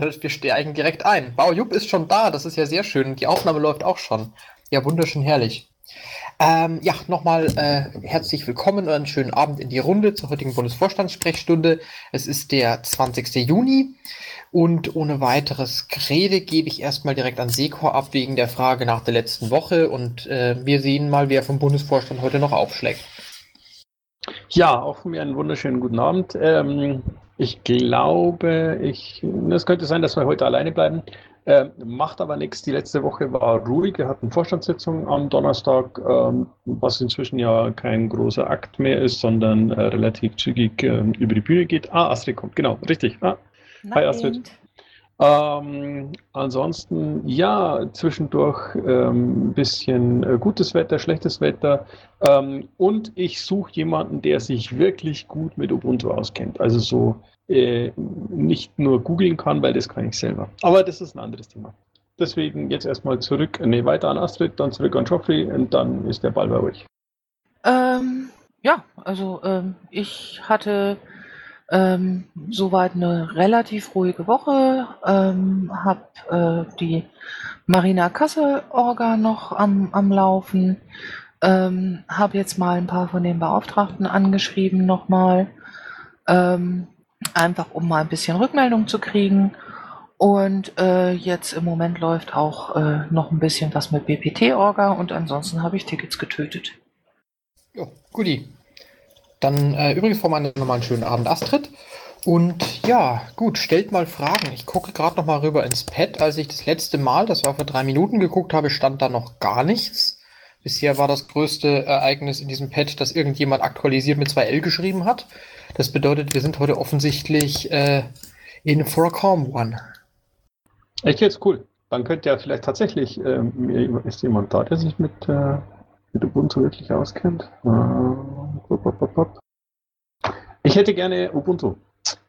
Wir steigen direkt ein. Wow, Jupp ist schon da, das ist ja sehr schön. Die Aufnahme läuft auch schon. Ja, wunderschön herrlich. Ähm, ja, nochmal äh, herzlich willkommen und einen schönen Abend in die Runde zur heutigen Bundesvorstandssprechstunde. Es ist der 20. Juni und ohne weiteres Gerede gebe ich erstmal direkt an Sekor ab wegen der Frage nach der letzten Woche und äh, wir sehen mal, wer vom Bundesvorstand heute noch aufschlägt. Ja, auch von mir einen wunderschönen guten Abend. Ähm, ich glaube, ich, es könnte sein, dass wir heute alleine bleiben. Äh, macht aber nichts. Die letzte Woche war ruhig. Wir hatten Vorstandssitzung am Donnerstag, ähm, was inzwischen ja kein großer Akt mehr ist, sondern äh, relativ zügig äh, über die Bühne geht. Ah, Astrid kommt, genau, richtig. Ah, hi Astrid. Ähm, ansonsten, ja, zwischendurch ein ähm, bisschen äh, gutes Wetter, schlechtes Wetter. Ähm, und ich suche jemanden, der sich wirklich gut mit Ubuntu auskennt. Also so äh, nicht nur googeln kann, weil das kann ich selber. Aber das ist ein anderes Thema. Deswegen jetzt erstmal zurück, nee, weiter an Astrid, dann zurück an Geoffrey und dann ist der Ball bei euch. Ähm, ja, also ähm, ich hatte ähm, soweit eine relativ ruhige Woche. Ähm, hab äh, die Marina Kassel Orga noch am, am Laufen. Ähm, habe jetzt mal ein paar von den Beauftragten angeschrieben nochmal. Ähm, einfach um mal ein bisschen Rückmeldung zu kriegen. Und äh, jetzt im Moment läuft auch äh, noch ein bisschen was mit BPT-Orga und ansonsten habe ich Tickets getötet. Ja, guti. Dann äh, übrigens vor meinem nochmal einen schönen Abend, Astrid. Und ja, gut, stellt mal Fragen. Ich gucke gerade noch mal rüber ins Pad. Als ich das letzte Mal, das war vor drei Minuten, geguckt habe, stand da noch gar nichts. Bisher war das größte Ereignis in diesem Pad, dass irgendjemand aktualisiert mit 2L geschrieben hat. Das bedeutet, wir sind heute offensichtlich äh, in For a Calm One. Echt jetzt? Cool. Dann könnte ja vielleicht tatsächlich, ähm, ist jemand da, der sich mit äh, mit Ubuntu wirklich auskennt. Äh, ich hätte gerne Ubuntu.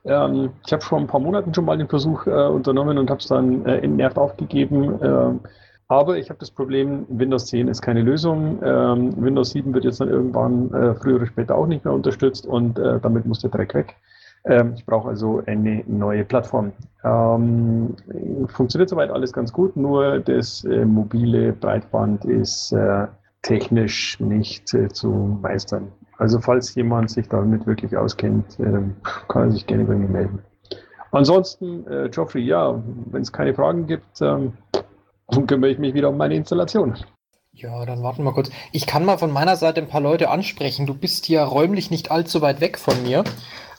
Ähm, ich habe vor ein paar Monaten schon mal den Versuch äh, unternommen und habe es dann äh, entnervt aufgegeben. Ähm, aber ich habe das Problem, Windows 10 ist keine Lösung. Ähm, Windows 7 wird jetzt dann irgendwann äh, früher oder später auch nicht mehr unterstützt und äh, damit muss der Dreck weg. Ähm, ich brauche also eine neue Plattform. Ähm, funktioniert soweit alles ganz gut, nur das äh, mobile Breitband ist technisch nicht äh, zu meistern. Also falls jemand sich damit wirklich auskennt, äh, kann er sich gerne bei mir melden. Ansonsten, äh, Geoffrey, ja, wenn es keine Fragen gibt, ähm, kümmere ich mich wieder um meine Installation. Ja, dann warten wir kurz. Ich kann mal von meiner Seite ein paar Leute ansprechen. Du bist ja räumlich nicht allzu weit weg von mir.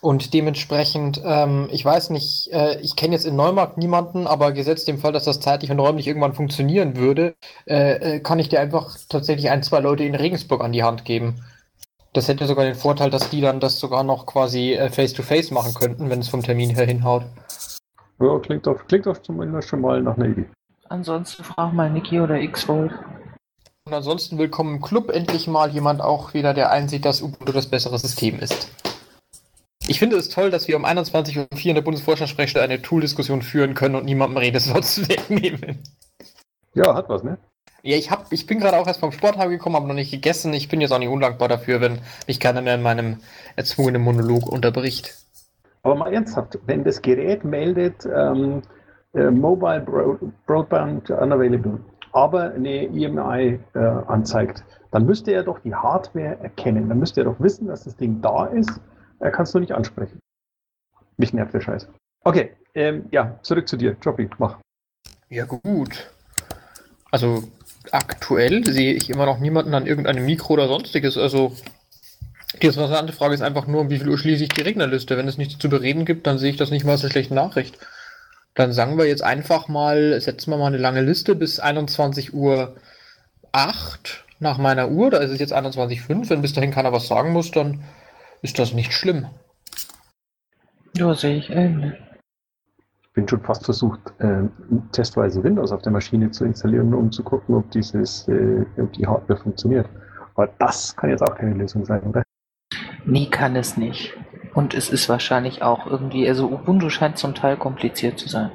Und dementsprechend, ähm, ich weiß nicht, äh, ich kenne jetzt in Neumarkt niemanden, aber gesetzt dem Fall, dass das zeitlich und räumlich irgendwann funktionieren würde, äh, äh, kann ich dir einfach tatsächlich ein, zwei Leute in Regensburg an die Hand geben. Das hätte sogar den Vorteil, dass die dann das sogar noch quasi äh, face-to-face -face machen könnten, wenn es vom Termin her hinhaut. Ja, klingt doch, klingt doch zumindest schon mal nach einer Idee. Ansonsten frag mal Niki oder X-Volt. Und ansonsten willkommen im Club endlich mal jemand auch wieder, der einsieht, dass Ubuntu das bessere System ist. Ich finde es toll, dass wir um 21.04 Uhr in der Bundesvorstandssprechstunde eine Tool-Diskussion führen können und niemandem Redeslots wegnehmen. Ja, hat was, ne? Ja, ich, hab, ich bin gerade auch erst vom Sport heimgekommen, habe noch nicht gegessen. Ich bin jetzt auch nicht undankbar dafür, wenn mich keiner mehr in meinem erzwungenen Monolog unterbricht. Aber mal ernsthaft, wenn das Gerät meldet, ähm, äh, Mobile Broadband unavailable, aber eine EMI äh, anzeigt, dann müsste er doch die Hardware erkennen. Dann müsste er doch wissen, dass das Ding da ist er kannst du nicht ansprechen. Mich nervt der Scheiß. Okay, ähm, ja, zurück zu dir. Jobby, mach. Ja, gut. Also aktuell sehe ich immer noch niemanden an irgendeinem Mikro oder sonstiges. Also die interessante Frage ist einfach nur, um wie viel Uhr schließe ich die Regnerliste? Wenn es nichts zu bereden gibt, dann sehe ich das nicht mal als eine schlechte Nachricht. Dann sagen wir jetzt einfach mal, setzen wir mal eine lange Liste bis 21 Uhr 8 nach meiner Uhr. Da ist es jetzt 21.05. Wenn bis dahin keiner was sagen muss, dann ist das nicht schlimm. Ja, sehe ich ähnlich. Ich bin schon fast versucht, äh, testweise Windows auf der Maschine zu installieren, um zu gucken, ob, dieses, äh, ob die Hardware funktioniert. Aber das kann jetzt auch keine Lösung sein, oder? Nee, kann es nicht. Und es ist wahrscheinlich auch irgendwie, also Ubuntu scheint zum Teil kompliziert zu sein.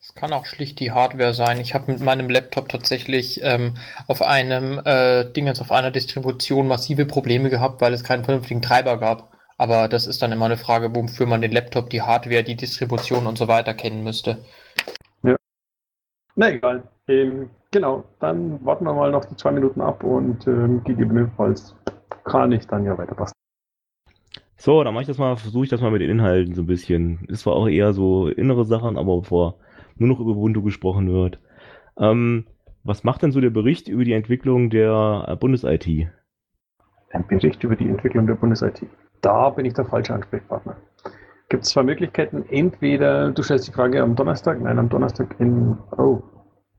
Es kann auch schlicht die Hardware sein. Ich habe mit meinem Laptop tatsächlich ähm, auf einem äh, Dingens, auf einer Distribution massive Probleme gehabt, weil es keinen vernünftigen Treiber gab. Aber das ist dann immer eine Frage, wofür man den Laptop, die Hardware, die Distribution und so weiter kennen müsste. Na egal. Ähm, genau, dann warten wir mal noch die zwei Minuten ab und ähm, gegebenenfalls kann ich dann ja weiter basteln. So, dann mache ich das mal, versuche ich das mal mit den Inhalten so ein bisschen. Ist zwar auch eher so innere Sachen, aber bevor nur noch über Ubuntu gesprochen wird. Ähm, was macht denn so der Bericht über die Entwicklung der äh, Bundes-IT? Ein Bericht über die Entwicklung der Bundes-IT. Da bin ich der falsche Ansprechpartner. Gibt es zwei Möglichkeiten. Entweder du stellst die Frage am Donnerstag, nein, am Donnerstag in, oh,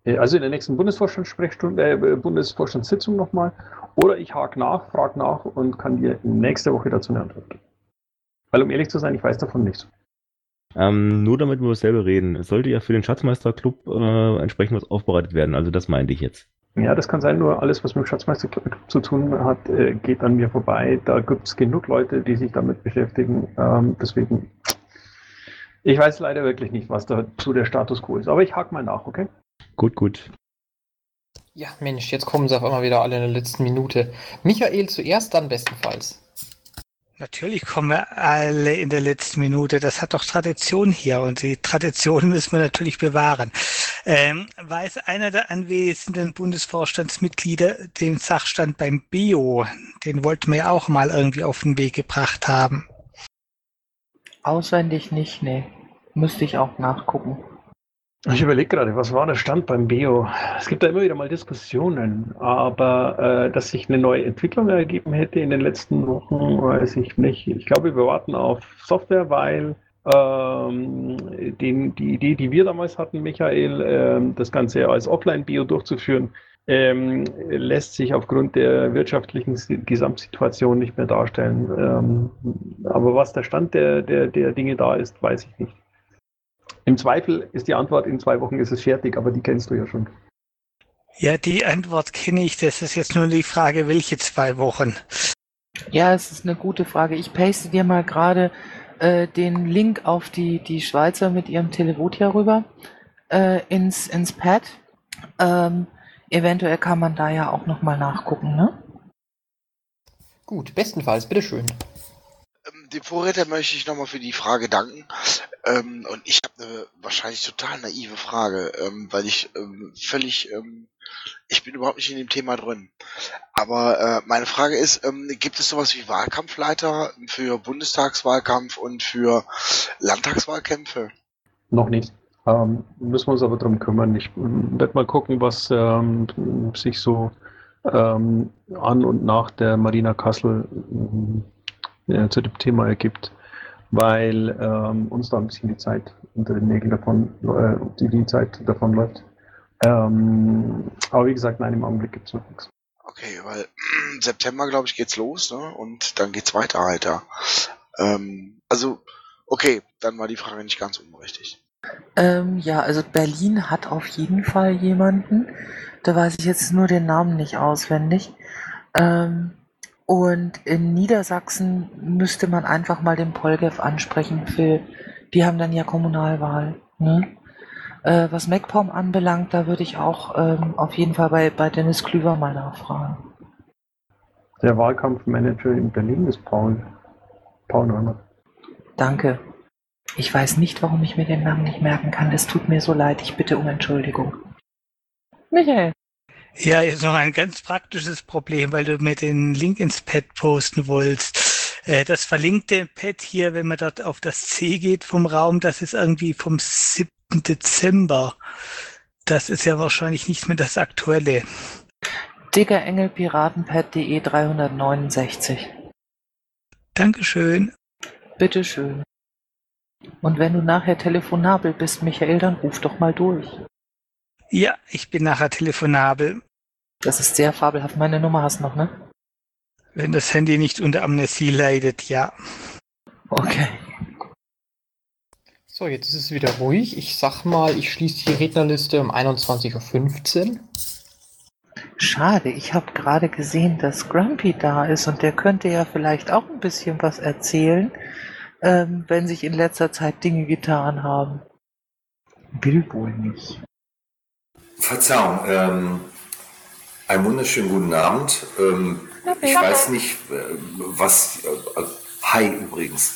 äh, also in der nächsten Bundesvorstandssprechstunde, äh, Bundesvorstandssitzung nochmal, oder ich hake nach, frage nach und kann dir nächste Woche dazu eine Antwort geben. Weil um ehrlich zu sein, ich weiß davon nichts. Ähm, nur damit wir dasselbe reden. Es sollte ja für den Schatzmeisterclub äh, entsprechend was aufbereitet werden. Also das meinte ich jetzt. Ja, das kann sein, nur alles, was mit dem Schatzmeisterclub zu tun hat, äh, geht an mir vorbei. Da gibt es genug Leute, die sich damit beschäftigen. Ähm, deswegen, ich weiß leider wirklich nicht, was dazu der Status quo ist. Aber ich hake mal nach, okay? Gut, gut. Ja, Mensch, jetzt kommen sie auf einmal wieder alle in der letzten Minute. Michael zuerst, dann bestenfalls. Natürlich kommen wir alle in der letzten Minute. Das hat doch Tradition hier und die Tradition müssen wir natürlich bewahren. Ähm, weiß einer der anwesenden Bundesvorstandsmitglieder den Sachstand beim Bio? Den wollten wir ja auch mal irgendwie auf den Weg gebracht haben. Auswendig nicht, nee. Müsste ich auch nachgucken. Ich überlege gerade, was war der Stand beim Bio? Es gibt da immer wieder mal Diskussionen, aber äh, dass sich eine neue Entwicklung ergeben hätte in den letzten Wochen, weiß ich nicht. Ich glaube, wir warten auf Software, weil ähm, den, die Idee, die wir damals hatten, Michael, ähm, das Ganze als Offline-Bio durchzuführen, ähm, lässt sich aufgrund der wirtschaftlichen Gesamtsituation nicht mehr darstellen. Ähm, aber was der Stand der, der, der Dinge da ist, weiß ich nicht. Im Zweifel ist die Antwort, in zwei Wochen ist es fertig, aber die kennst du ja schon. Ja, die Antwort kenne ich. Das ist jetzt nur die Frage, welche zwei Wochen. Ja, es ist eine gute Frage. Ich paste dir mal gerade äh, den Link auf die, die Schweizer mit ihrem Televotia rüber äh, ins, ins Pad. Ähm, eventuell kann man da ja auch nochmal nachgucken, ne? Gut, bestenfalls, bitteschön. Dem Vorredner möchte ich nochmal für die Frage danken. Ähm, und ich habe eine wahrscheinlich total naive Frage, ähm, weil ich ähm, völlig, ähm, ich bin überhaupt nicht in dem Thema drin. Aber äh, meine Frage ist, ähm, gibt es sowas wie Wahlkampfleiter für Bundestagswahlkampf und für Landtagswahlkämpfe? Noch nicht. Ähm, müssen wir uns aber darum kümmern. Ich werde mal gucken, was sich so an und nach der Marina Kassel äh, zu dem Thema ergibt, weil ähm, uns da ein bisschen die Zeit unter den Nägeln davon, äh, die, die Zeit davon läuft. Ähm, aber wie gesagt, nein, im Augenblick gibt es noch nichts. Okay, weil September, glaube ich, geht's los, ne? Und dann geht's weiter, Alter. Ähm, also, okay, dann war die Frage nicht ganz unberechtigt. Ähm, ja, also Berlin hat auf jeden Fall jemanden. Da weiß ich jetzt nur den Namen nicht auswendig. Ähm, und in Niedersachsen müsste man einfach mal den Polgev ansprechen. Für, die haben dann ja Kommunalwahl. Ne? Äh, was MacPom anbelangt, da würde ich auch ähm, auf jeden Fall bei, bei Dennis Klüver mal nachfragen. Der Wahlkampfmanager in Berlin ist Paul. Paul Neumann. Danke. Ich weiß nicht, warum ich mir den Namen nicht merken kann. Es tut mir so leid. Ich bitte um Entschuldigung. Michael. Ja, jetzt noch ein ganz praktisches Problem, weil du mir den Link ins Pad posten wolltest. Äh, das verlinkte Pad hier, wenn man dort auf das C geht vom Raum, das ist irgendwie vom 7. Dezember. Das ist ja wahrscheinlich nicht mehr das aktuelle. Dicker Engel Piratenpad.de 369. Dankeschön. Bitteschön. Und wenn du nachher telefonabel bist, Michael, dann ruf doch mal durch. Ja, ich bin nachher telefonabel. Das ist sehr fabelhaft. Meine Nummer hast du noch, ne? Wenn das Handy nicht unter Amnesie leidet, ja. Okay. So, jetzt ist es wieder ruhig. Ich sag mal, ich schließe die Rednerliste um 21.15 Uhr. Schade, ich habe gerade gesehen, dass Grumpy da ist und der könnte ja vielleicht auch ein bisschen was erzählen, ähm, wenn sich in letzter Zeit Dinge getan haben. Will wohl nicht. Verzeihung, ähm, einen wunderschönen guten Abend. Ähm, ich weiß nicht, äh, was. Äh, Hi übrigens.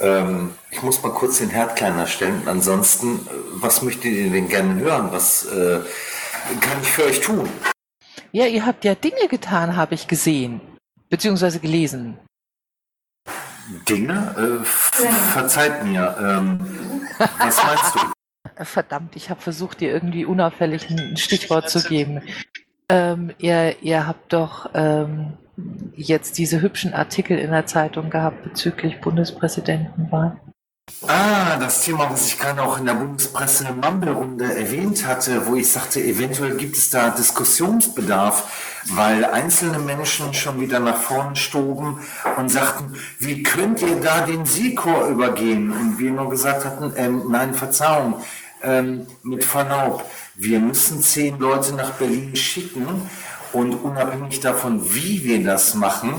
Ähm, ich muss mal kurz den Herd kleiner stellen. Ansonsten, äh, was möchtet ihr denn gerne hören? Was äh, kann ich für euch tun? Ja, ihr habt ja Dinge getan, habe ich gesehen. Beziehungsweise gelesen. Dinge? Äh, verzeiht mir. Ähm, was meinst du? Verdammt, ich habe versucht, dir irgendwie unauffällig ein Stichwort zu geben. Ähm, ihr, ihr habt doch ähm, jetzt diese hübschen Artikel in der Zeitung gehabt bezüglich Bundespräsidentenwahl. Ah, das Thema, was ich gerade auch in der Bundespresse Mumble-Runde erwähnt hatte, wo ich sagte, eventuell gibt es da Diskussionsbedarf, weil einzelne Menschen schon wieder nach vorn stoben und sagten, wie könnt ihr da den Sikor übergehen? Und wir nur gesagt hatten, ähm, nein, Verzeihung, ähm, mit Verlaub, wir müssen zehn Leute nach Berlin schicken und unabhängig davon, wie wir das machen,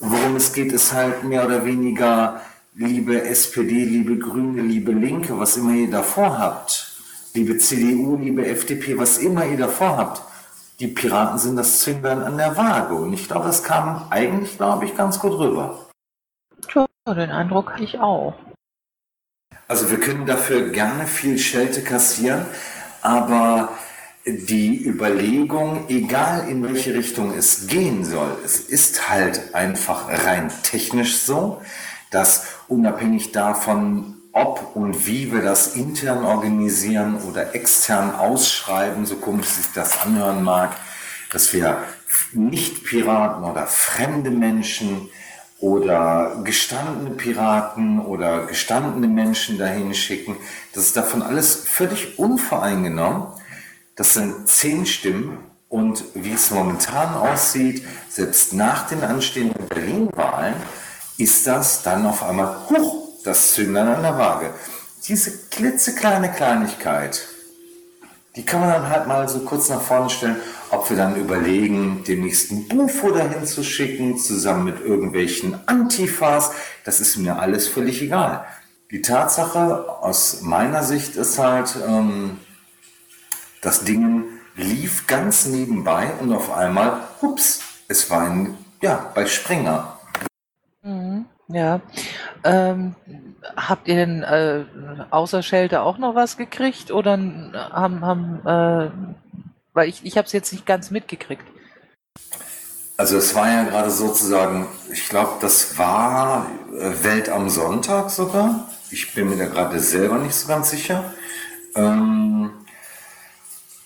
worum es geht, ist halt mehr oder weniger, liebe SPD, liebe Grüne, liebe Linke, was immer ihr davor habt, liebe CDU, liebe FDP, was immer ihr davor habt, die Piraten sind das Zünglein an der Waage. Und ich glaube, das kam eigentlich, glaube ich, ganz gut rüber. Tja, den Eindruck hatte ich auch. Also wir können dafür gerne viel Schelte kassieren, aber die Überlegung, egal in welche Richtung es gehen soll, es ist halt einfach rein technisch so, dass unabhängig davon, ob und wie wir das intern organisieren oder extern ausschreiben, so komisch sich das anhören mag, dass wir nicht Piraten oder fremde Menschen oder gestandene Piraten oder gestandene Menschen dahin schicken. Das ist davon alles völlig unvoreingenommen. Das sind zehn Stimmen und wie es momentan aussieht, selbst nach den anstehenden Berlin-Wahlen, ist das dann auf einmal, huch, das Zünglein an der Waage. Diese klitzekleine Kleinigkeit, die kann man dann halt mal so kurz nach vorne stellen, ob wir dann überlegen, den nächsten Bufo dahin zu schicken, zusammen mit irgendwelchen Antifas. Das ist mir alles völlig egal. Die Tatsache aus meiner Sicht ist halt, ähm, das Ding lief ganz nebenbei und auf einmal, ups, es war ein, ja, bei Springer. Mhm, ja. Ähm, habt ihr denn äh, außer Schelte auch noch was gekriegt oder haben, haben äh, weil ich, ich habe es jetzt nicht ganz mitgekriegt. Also es war ja gerade sozusagen, ich glaube, das war äh, Welt am Sonntag sogar. Ich bin mir da gerade selber nicht so ganz sicher. Ähm,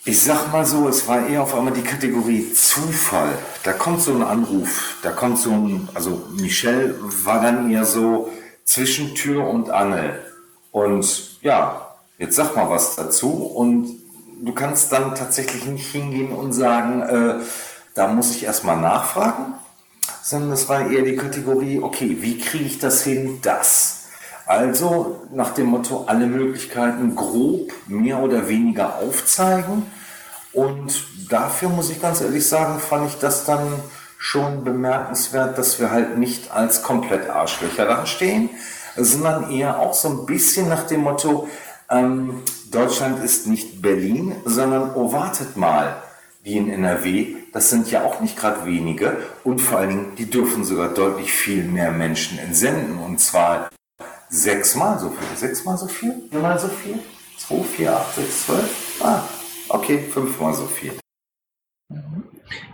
ich sag mal so, es war eher auf einmal die Kategorie Zufall. Da kommt so ein Anruf, da kommt so ein, also Michelle war dann eher so zwischen Tür und Angel. Und ja, jetzt sag mal was dazu. Und du kannst dann tatsächlich nicht hingehen und sagen, äh, da muss ich erstmal nachfragen, sondern es war eher die Kategorie, okay, wie kriege ich das hin, das? Also nach dem Motto, alle Möglichkeiten grob mehr oder weniger aufzeigen. Und dafür muss ich ganz ehrlich sagen, fand ich das dann schon bemerkenswert, dass wir halt nicht als komplett Arschlöcher dastehen, sondern eher auch so ein bisschen nach dem Motto, ähm, Deutschland ist nicht Berlin, sondern oh, wartet mal, die in NRW, das sind ja auch nicht gerade wenige und vor allen Dingen, die dürfen sogar deutlich viel mehr Menschen entsenden und zwar sechsmal so viel. Sechsmal so viel? Viermal so viel? Zwei, vier, acht, sechs, zwölf? Ah, okay, fünfmal so viel.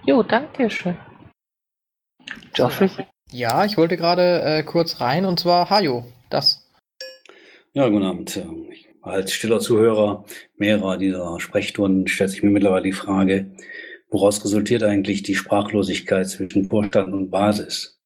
Jo, danke schön. Geoffrey? Ja, ich wollte gerade äh, kurz rein und zwar Hajo, das. Ja, guten Abend. Ich als stiller Zuhörer mehrerer dieser Sprechstunden stellt sich mir mittlerweile die Frage, woraus resultiert eigentlich die Sprachlosigkeit zwischen Vorstand und Basis?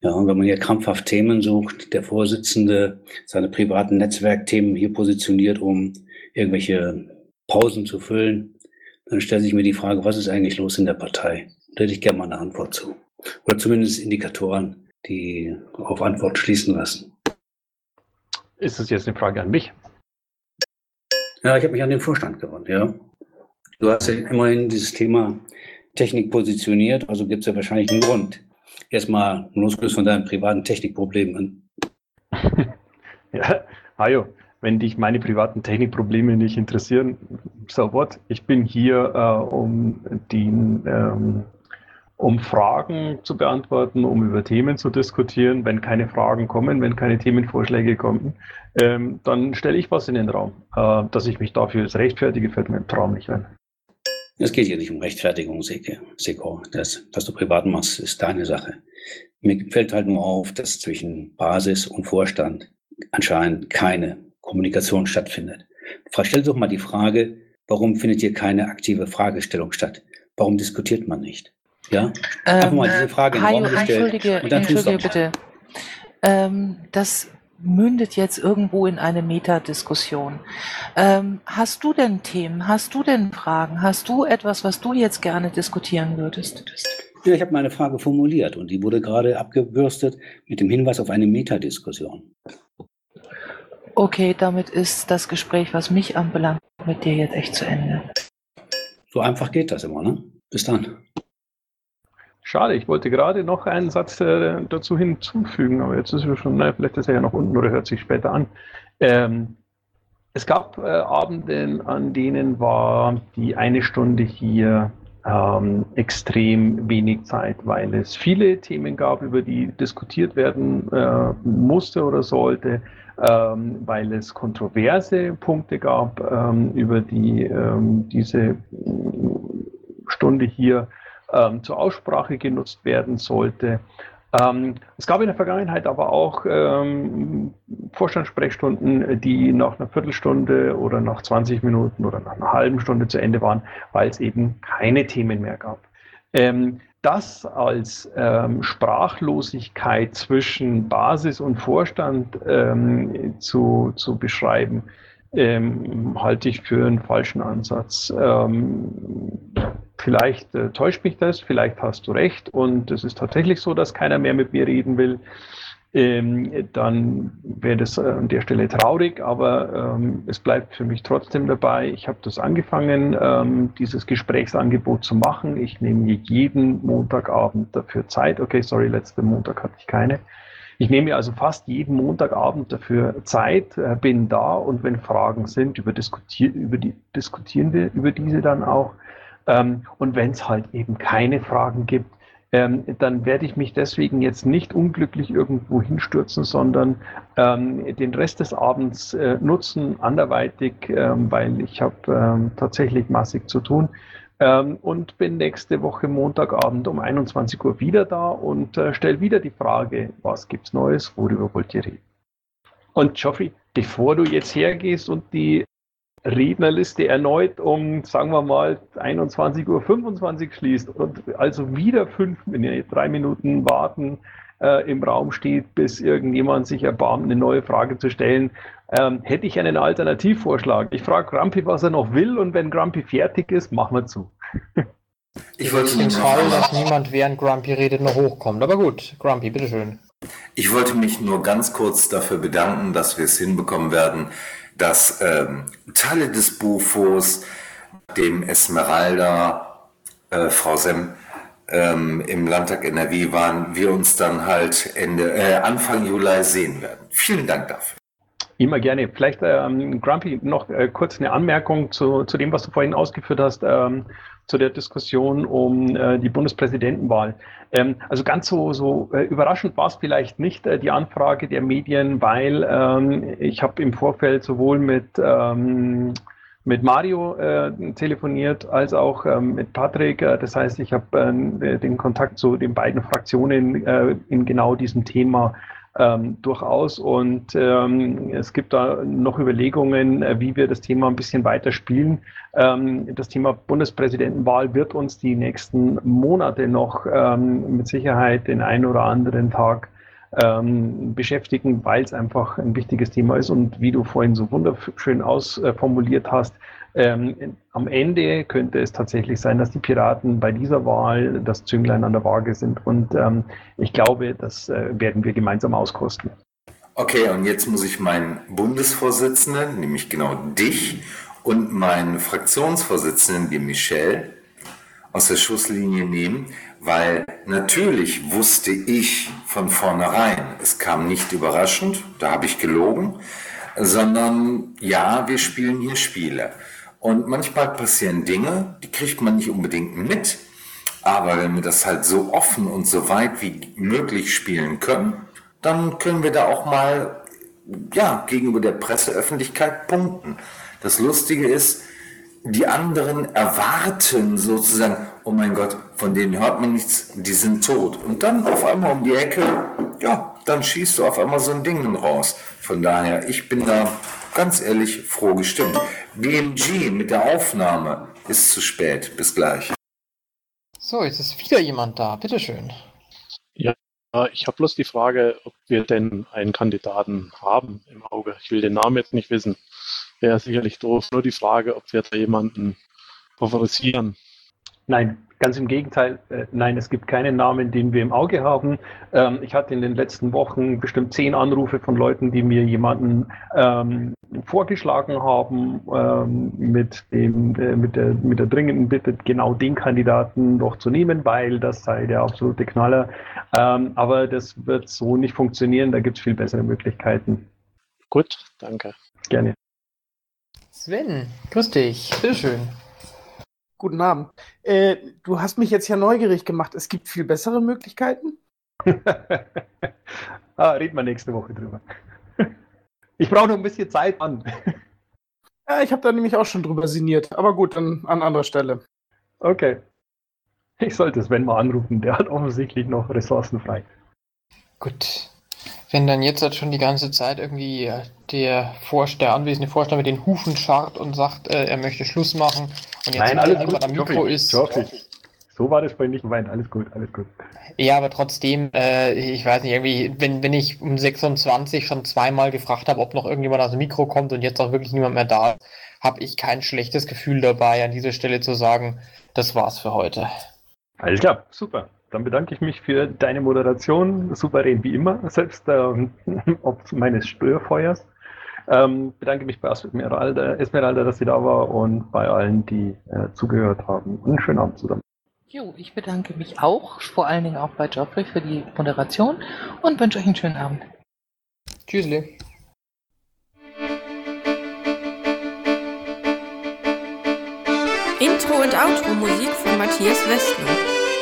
Ja, und wenn man hier krampfhaft Themen sucht, der Vorsitzende seine privaten Netzwerkthemen hier positioniert, um irgendwelche Pausen zu füllen, dann stellt sich mir die Frage, was ist eigentlich los in der Partei? Da hätte ich gerne mal eine Antwort zu. Oder zumindest Indikatoren, die auf Antwort schließen lassen. Ist das jetzt eine Frage an mich? Ja, ich habe mich an den Vorstand gewandt, ja. Du hast ja immerhin dieses Thema Technik positioniert, also gibt es ja wahrscheinlich einen Grund. Erstmal losgelöst von deinen privaten Technikproblemen. ja, Hajo, wenn dich meine privaten Technikprobleme nicht interessieren, so what? Ich bin hier, äh, um den ähm, um Fragen zu beantworten, um über Themen zu diskutieren. Wenn keine Fragen kommen, wenn keine Themenvorschläge kommen, ähm, dann stelle ich was in den Raum. Äh, dass ich mich dafür jetzt rechtfertige, fällt mir im Traum nicht ein. Es geht hier nicht um Rechtfertigung, Seko. Das, was du privat machst, ist deine Sache. Mir fällt halt nur auf, dass zwischen Basis und Vorstand anscheinend keine Kommunikation stattfindet. Stell doch mal die Frage, warum findet hier keine aktive Fragestellung statt? Warum diskutiert man nicht? Ja? Einfach ähm, mal diese Frage in den Raum gestellt. Entschuldige, und dann entschuldige bitte. Ähm, das mündet jetzt irgendwo in eine Metadiskussion. Ähm, hast du denn Themen? Hast du denn Fragen? Hast du etwas, was du jetzt gerne diskutieren würdest? Ja, ich habe meine Frage formuliert und die wurde gerade abgebürstet mit dem Hinweis auf eine Metadiskussion. Okay, damit ist das Gespräch, was mich anbelangt, mit dir jetzt echt zu Ende. So einfach geht das immer, ne? Bis dann. Schade, ich wollte gerade noch einen Satz äh, dazu hinzufügen, aber jetzt ist er schon, naja, vielleicht ist er ja noch unten oder hört sich später an. Ähm, es gab äh, Abende, an denen war die eine Stunde hier ähm, extrem wenig Zeit, weil es viele Themen gab, über die diskutiert werden äh, musste oder sollte, ähm, weil es kontroverse Punkte gab, ähm, über die ähm, diese Stunde hier ähm, zur Aussprache genutzt werden sollte. Ähm, es gab in der Vergangenheit aber auch ähm, Vorstandssprechstunden, die nach einer Viertelstunde oder nach 20 Minuten oder nach einer halben Stunde zu Ende waren, weil es eben keine Themen mehr gab. Ähm, das als ähm, Sprachlosigkeit zwischen Basis und Vorstand ähm, zu, zu beschreiben, ähm, halte ich für einen falschen Ansatz. Vielleicht äh, täuscht mich das, vielleicht hast du recht und es ist tatsächlich so, dass keiner mehr mit mir reden will. Ähm, dann wäre das äh, an der Stelle traurig, aber ähm, es bleibt für mich trotzdem dabei. Ich habe das angefangen, ähm, dieses Gesprächsangebot zu machen. Ich nehme jeden Montagabend dafür Zeit. Okay, sorry, letzten Montag hatte ich keine. Ich nehme also fast jeden Montagabend dafür Zeit, äh, bin da und wenn Fragen sind, über, diskutier über die, diskutieren wir über diese dann auch. Ähm, und wenn es halt eben keine Fragen gibt, ähm, dann werde ich mich deswegen jetzt nicht unglücklich irgendwo hinstürzen, sondern ähm, den Rest des Abends äh, nutzen, anderweitig, weil ich habe tatsächlich massig zu tun. Ähm, und bin nächste Woche Montagabend um 21 Uhr wieder da und äh, stelle wieder die Frage, was gibt's Neues, worüber wollt ihr reden? Und Geoffrey, bevor du jetzt hergehst und die Rednerliste erneut um, sagen wir mal, 21.25 Uhr schließt und also wieder fünf, drei Minuten warten äh, im Raum steht, bis irgendjemand sich erbarmt, eine neue Frage zu stellen, ähm, hätte ich einen Alternativvorschlag. Ich frage Grumpy, was er noch will und wenn Grumpy fertig ist, machen wir zu. ich wollte den Fall, dass niemand während Grumpy redet noch hochkommt. Aber gut, Grumpy, bitteschön. Ich wollte mich nur ganz kurz dafür bedanken, dass wir es hinbekommen werden, dass ähm, Teile des Bufos, dem Esmeralda, äh, Frau Sem, ähm, im Landtag NRW waren, wir uns dann halt Ende, äh, Anfang Juli sehen werden. Vielen Dank dafür. Immer gerne. Vielleicht, ähm, Grumpy, noch äh, kurz eine Anmerkung zu, zu dem, was du vorhin ausgeführt hast. Ähm, zu der Diskussion um äh, die Bundespräsidentenwahl. Ähm, also ganz so, so äh, überraschend war es vielleicht nicht äh, die Anfrage der Medien, weil ähm, ich habe im Vorfeld sowohl mit ähm, mit Mario äh, telefoniert als auch ähm, mit Patrick. Äh, das heißt, ich habe äh, den Kontakt zu den beiden Fraktionen äh, in genau diesem Thema ähm, durchaus. Und ähm, es gibt da noch Überlegungen, äh, wie wir das Thema ein bisschen weiter spielen. Ähm, das Thema Bundespräsidentenwahl wird uns die nächsten Monate noch ähm, mit Sicherheit den einen oder anderen Tag ähm, beschäftigen, weil es einfach ein wichtiges Thema ist. Und wie du vorhin so wunderschön ausformuliert hast, ähm, am Ende könnte es tatsächlich sein, dass die Piraten bei dieser Wahl das Zünglein an der Waage sind. Und ähm, ich glaube, das äh, werden wir gemeinsam auskosten. Okay, und jetzt muss ich meinen Bundesvorsitzenden, nämlich genau dich, und meinen Fraktionsvorsitzenden, die Michelle, aus der Schusslinie nehmen, weil natürlich wusste ich von vornherein, es kam nicht überraschend, da habe ich gelogen, sondern ja, wir spielen hier Spiele. Und manchmal passieren Dinge, die kriegt man nicht unbedingt mit, Aber wenn wir das halt so offen und so weit wie möglich spielen können, dann können wir da auch mal ja, gegenüber der Presseöffentlichkeit punkten. Das Lustige ist, die anderen erwarten sozusagen, oh mein Gott, von denen hört man nichts, die sind tot. Und dann auf einmal um die Ecke, ja, dann schießt du auf einmal so ein Ding raus. Von daher, ich bin da ganz ehrlich froh gestimmt. BMG mit der Aufnahme ist zu spät. Bis gleich. So, jetzt ist wieder jemand da. Bitteschön. Ja, ich habe bloß die Frage, ob wir denn einen Kandidaten haben im Auge. Ich will den Namen jetzt nicht wissen. Wäre sicherlich doof. Nur die Frage, ob wir da jemanden favorisieren. Nein, ganz im Gegenteil. Äh, nein, es gibt keinen Namen, den wir im Auge haben. Ähm, ich hatte in den letzten Wochen bestimmt zehn Anrufe von Leuten, die mir jemanden ähm, vorgeschlagen haben ähm, mit, dem, äh, mit, der, mit der dringenden Bitte, genau den Kandidaten doch zu nehmen, weil das sei der absolute Knaller. Ähm, aber das wird so nicht funktionieren. Da gibt es viel bessere Möglichkeiten. Gut, danke. Gerne. Sven, grüß dich. Bitteschön. Guten Abend. Äh, du hast mich jetzt ja neugierig gemacht. Es gibt viel bessere Möglichkeiten? ah, reden wir nächste Woche drüber. ich brauche noch ein bisschen Zeit an. ja, ich habe da nämlich auch schon drüber sinniert. Aber gut, dann an anderer Stelle. Okay. Ich sollte Sven mal anrufen. Der hat offensichtlich noch Ressourcen frei. Gut. Wenn dann jetzt halt schon die ganze Zeit irgendwie der, Vorst der anwesende Vorstand mit den Hufen scharrt und sagt, äh, er möchte Schluss machen und jetzt Nein, alles gut, am Mikro ist. So war das bei nicht gemeint, alles gut, alles gut. Ja, aber trotzdem, äh, ich weiß nicht, irgendwie, wenn, wenn ich um 26 schon zweimal gefragt habe, ob noch irgendjemand aus dem Mikro kommt und jetzt auch wirklich niemand mehr da ist, habe ich kein schlechtes Gefühl dabei, an dieser Stelle zu sagen, das war's für heute. Alles klar, super. Dann bedanke ich mich für deine Moderation, souverän wie immer, selbst äh, ob meines Störfeuers. Ähm, bedanke mich bei Esmeralda, Esmeralda, dass sie da war und bei allen, die äh, zugehört haben. Und einen schönen Abend zusammen. Jo, ich bedanke mich auch, vor allen Dingen auch bei Geoffrey für die Moderation und wünsche euch einen schönen Abend. Tschüssle. Intro und Outro Musik von Matthias Westner.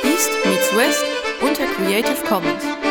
East meets West unter Creative Commons.